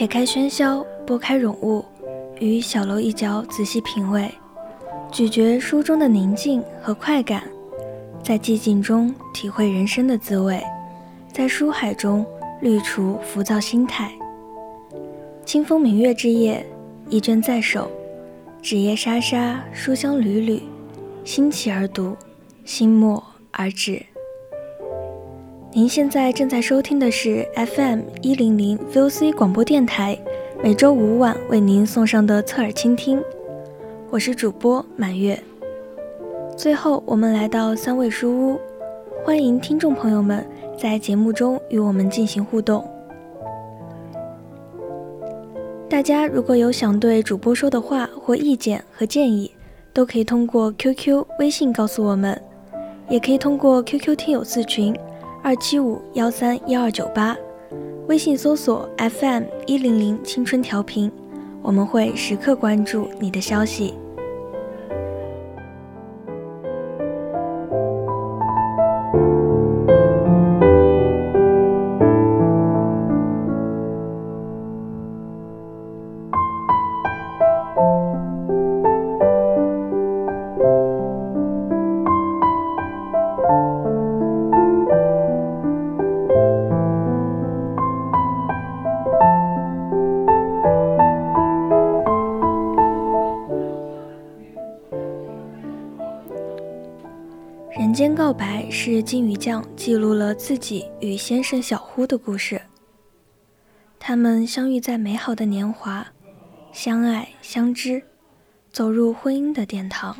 撇开喧嚣，拨开冗物，于小楼一角仔细品味，咀嚼书中的宁静和快感，在寂静中体会人生的滋味，在书海中滤除浮躁心态。清风明月之夜，一卷在手，纸页沙沙，书香缕缕，心起而读，心默而止。您现在正在收听的是 FM 一零零 VOC 广播电台，每周五晚为您送上的侧耳倾听，我是主播满月。最后，我们来到三味书屋，欢迎听众朋友们在节目中与我们进行互动。大家如果有想对主播说的话或意见和建议，都可以通过 QQ、微信告诉我们，也可以通过 QQ 听友四群。二七五幺三幺二九八，微信搜索 FM 一零零青春调频，我们会时刻关注你的消息。《间告白》是金鱼酱记录了自己与先生小呼的故事。他们相遇在美好的年华，相爱相知，走入婚姻的殿堂。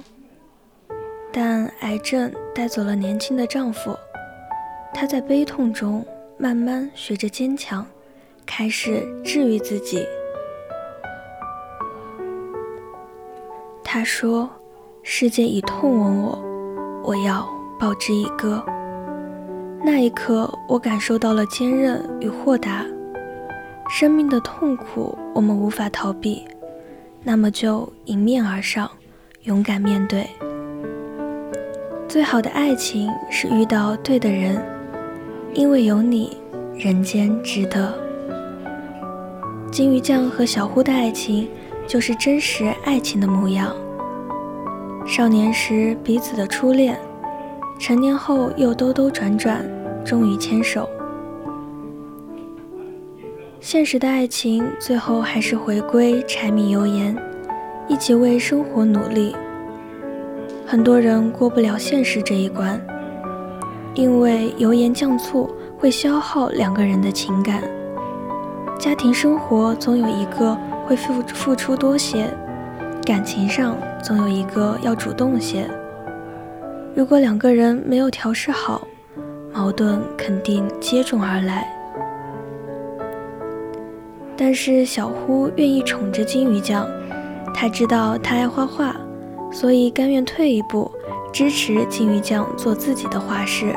但癌症带走了年轻的丈夫，她在悲痛中慢慢学着坚强，开始治愈自己。她说：“世界以痛吻我，我要。”报之以歌。那一刻，我感受到了坚韧与豁达。生命的痛苦，我们无法逃避，那么就迎面而上，勇敢面对。最好的爱情是遇到对的人，因为有你，人间值得。金鱼酱和小呼的爱情，就是真实爱情的模样。少年时彼此的初恋。成年后又兜兜转转，终于牵手。现实的爱情最后还是回归柴米油盐，一起为生活努力。很多人过不了现实这一关，因为油盐酱醋会消耗两个人的情感。家庭生活总有一个会付付出多些，感情上总有一个要主动些。如果两个人没有调试好，矛盾肯定接踵而来。但是小呼愿意宠着金鱼酱，他知道他爱画画，所以甘愿退一步，支持金鱼酱做自己的画师，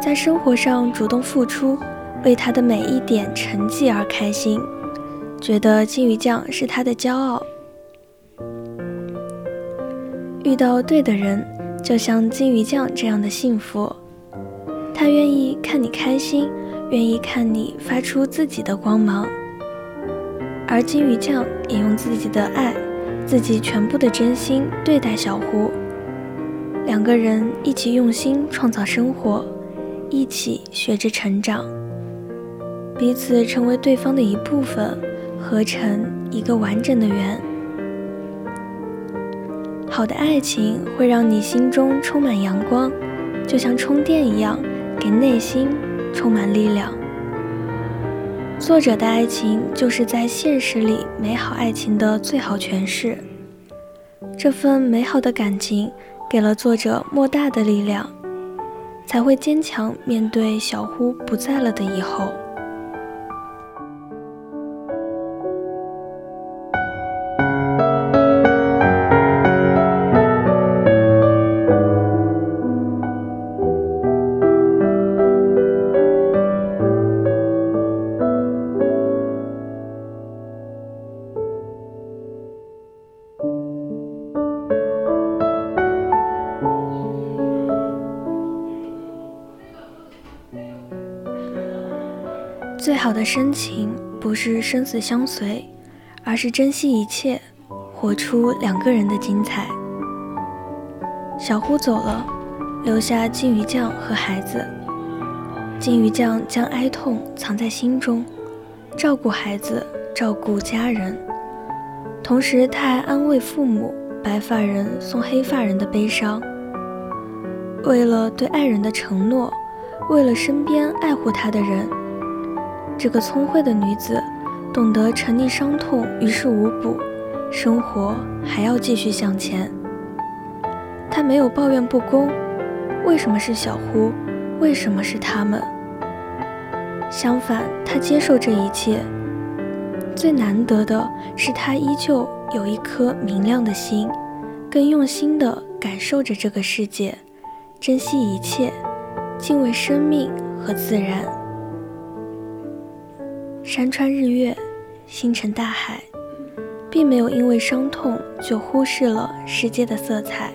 在生活上主动付出，为他的每一点成绩而开心，觉得金鱼酱是他的骄傲。遇到对的人。就像金鱼酱这样的幸福，他愿意看你开心，愿意看你发出自己的光芒。而金鱼酱也用自己的爱，自己全部的真心对待小胡。两个人一起用心创造生活，一起学着成长，彼此成为对方的一部分，合成一个完整的圆。好的爱情会让你心中充满阳光，就像充电一样，给内心充满力量。作者的爱情就是在现实里美好爱情的最好诠释。这份美好的感情给了作者莫大的力量，才会坚强面对小呼不在了的以后。最好的深情不是生死相随，而是珍惜一切，活出两个人的精彩。小呼走了，留下金鱼酱和孩子。金鱼酱将哀痛藏在心中，照顾孩子，照顾家人，同时他还安慰父母白发人送黑发人的悲伤。为了对爱人的承诺，为了身边爱护他的人。这个聪慧的女子，懂得沉溺伤痛于事无补，生活还要继续向前。她没有抱怨不公，为什么是小胡？为什么是他们？相反，她接受这一切。最难得的是，她依旧有一颗明亮的心，更用心地感受着这个世界，珍惜一切，敬畏生命和自然。山川日月，星辰大海，并没有因为伤痛就忽视了世界的色彩。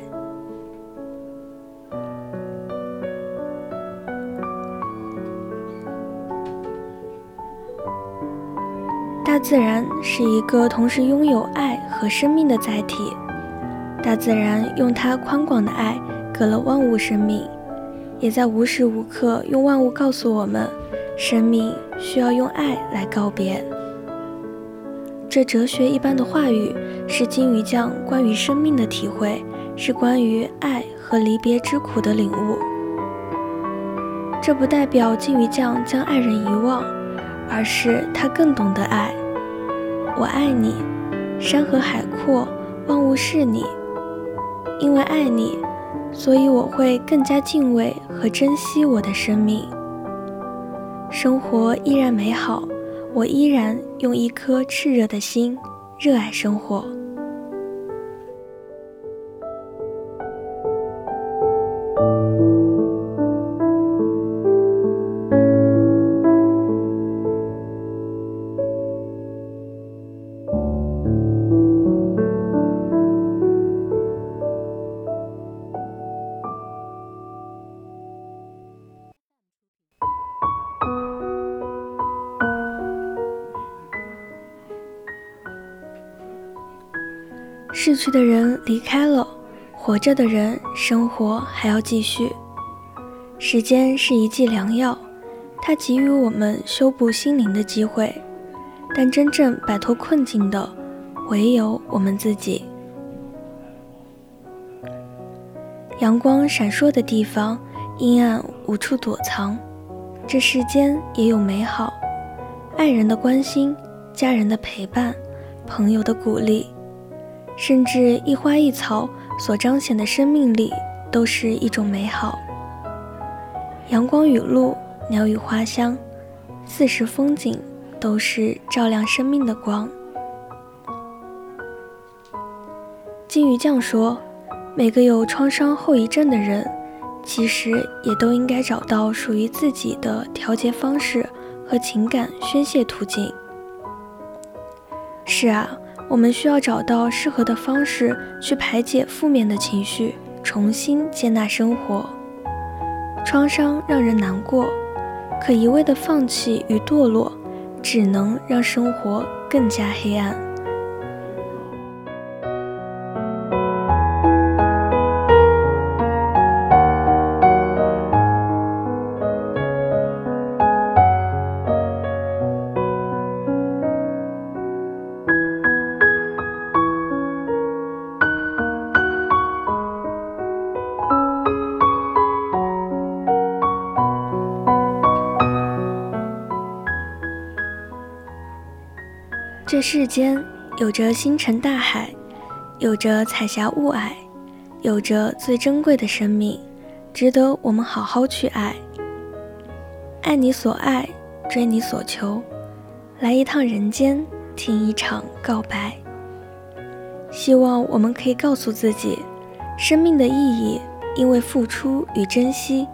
大自然是一个同时拥有爱和生命的载体。大自然用它宽广的爱，给了万物生命，也在无时无刻用万物告诉我们。生命需要用爱来告别。这哲学一般的话语，是金鱼酱关于生命的体会，是关于爱和离别之苦的领悟。这不代表金鱼酱将爱人遗忘，而是他更懂得爱。我爱你，山河海阔，万物是你。因为爱你，所以我会更加敬畏和珍惜我的生命。生活依然美好，我依然用一颗炽热的心热爱生活。逝去的人离开了，活着的人生活还要继续。时间是一剂良药，它给予我们修补心灵的机会，但真正摆脱困境的，唯有我们自己。阳光闪烁的地方，阴暗无处躲藏。这世间也有美好，爱人的关心，家人的陪伴，朋友的鼓励。甚至一花一草所彰显的生命力，都是一种美好。阳光雨露，鸟语花香，四时风景，都是照亮生命的光。金鱼酱说：“每个有创伤后遗症的人，其实也都应该找到属于自己的调节方式和情感宣泄途径。”是啊。我们需要找到适合的方式去排解负面的情绪，重新接纳生活。创伤让人难过，可一味的放弃与堕落，只能让生活更加黑暗。这世间有着星辰大海，有着彩霞雾霭，有着最珍贵的生命，值得我们好好去爱。爱你所爱，追你所求，来一趟人间，听一场告白。希望我们可以告诉自己，生命的意义，因为付出与珍惜，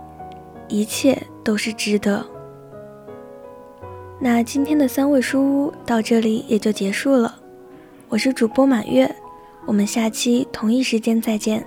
一切都是值得。那今天的三味书屋到这里也就结束了，我是主播满月，我们下期同一时间再见。